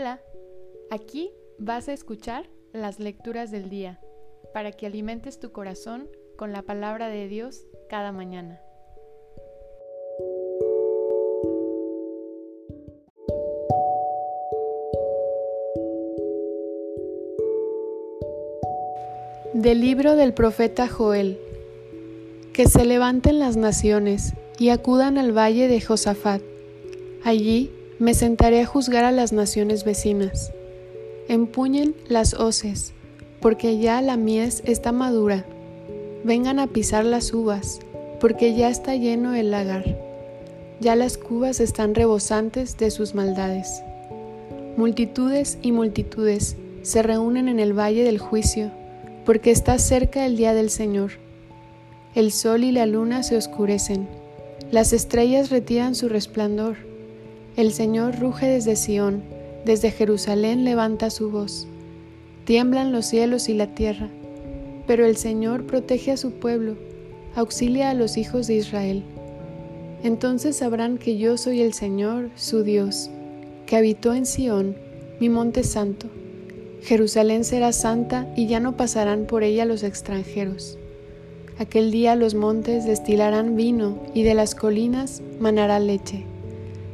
Hola, aquí vas a escuchar las lecturas del día para que alimentes tu corazón con la palabra de Dios cada mañana. Del libro del profeta Joel. Que se levanten las naciones y acudan al valle de Josafat. Allí me sentaré a juzgar a las naciones vecinas. Empuñen las hoces, porque ya la mies está madura. Vengan a pisar las uvas, porque ya está lleno el lagar. Ya las cubas están rebosantes de sus maldades. Multitudes y multitudes se reúnen en el valle del juicio, porque está cerca el día del Señor. El sol y la luna se oscurecen, las estrellas retiran su resplandor. El Señor ruge desde Sión, desde Jerusalén levanta su voz. Tiemblan los cielos y la tierra, pero el Señor protege a su pueblo, auxilia a los hijos de Israel. Entonces sabrán que yo soy el Señor, su Dios, que habitó en Sión, mi monte santo. Jerusalén será santa y ya no pasarán por ella los extranjeros. Aquel día los montes destilarán vino y de las colinas manará leche.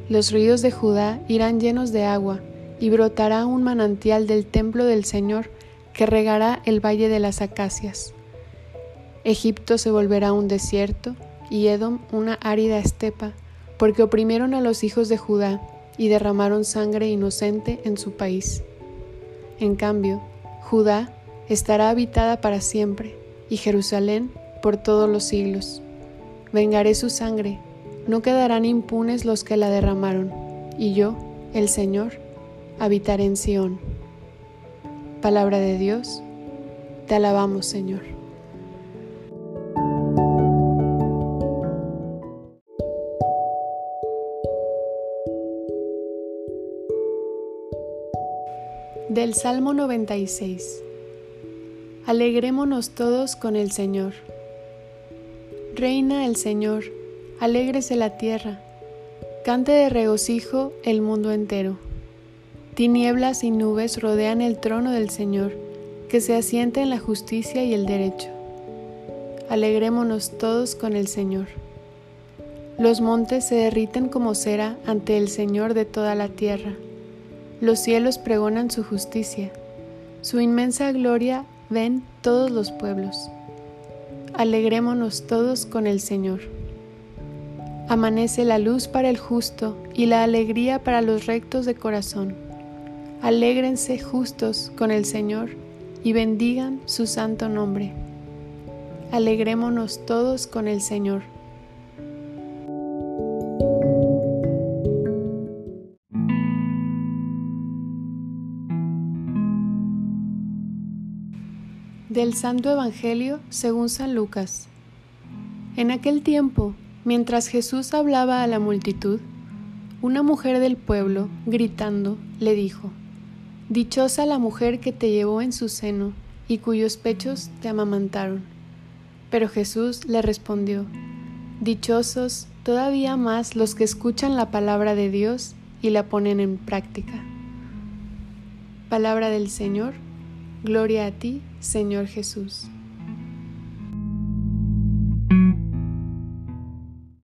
Los ríos de Judá irán llenos de agua y brotará un manantial del templo del Señor que regará el valle de las acacias. Egipto se volverá un desierto y Edom una árida estepa, porque oprimieron a los hijos de Judá y derramaron sangre inocente en su país. En cambio, Judá estará habitada para siempre y Jerusalén por todos los siglos. Vengaré su sangre, no quedarán impunes los que la derramaron, y yo, el Señor, habitaré en Sión. Palabra de Dios, te alabamos Señor. Del Salmo 96 Alegrémonos todos con el Señor. Reina el Señor, alégrese la tierra, cante de regocijo el mundo entero. Tinieblas y nubes rodean el trono del Señor, que se asienta en la justicia y el derecho. Alegrémonos todos con el Señor. Los montes se derriten como cera ante el Señor de toda la tierra. Los cielos pregonan su justicia. Su inmensa gloria ven todos los pueblos alegrémonos todos con el Señor. Amanece la luz para el justo y la alegría para los rectos de corazón. Alégrense justos con el Señor y bendigan su santo nombre. Alegrémonos todos con el Señor. Del Santo Evangelio según San Lucas. En aquel tiempo, mientras Jesús hablaba a la multitud, una mujer del pueblo, gritando, le dijo, Dichosa la mujer que te llevó en su seno y cuyos pechos te amamantaron. Pero Jesús le respondió, Dichosos todavía más los que escuchan la palabra de Dios y la ponen en práctica. Palabra del Señor Gloria a ti, Señor Jesús.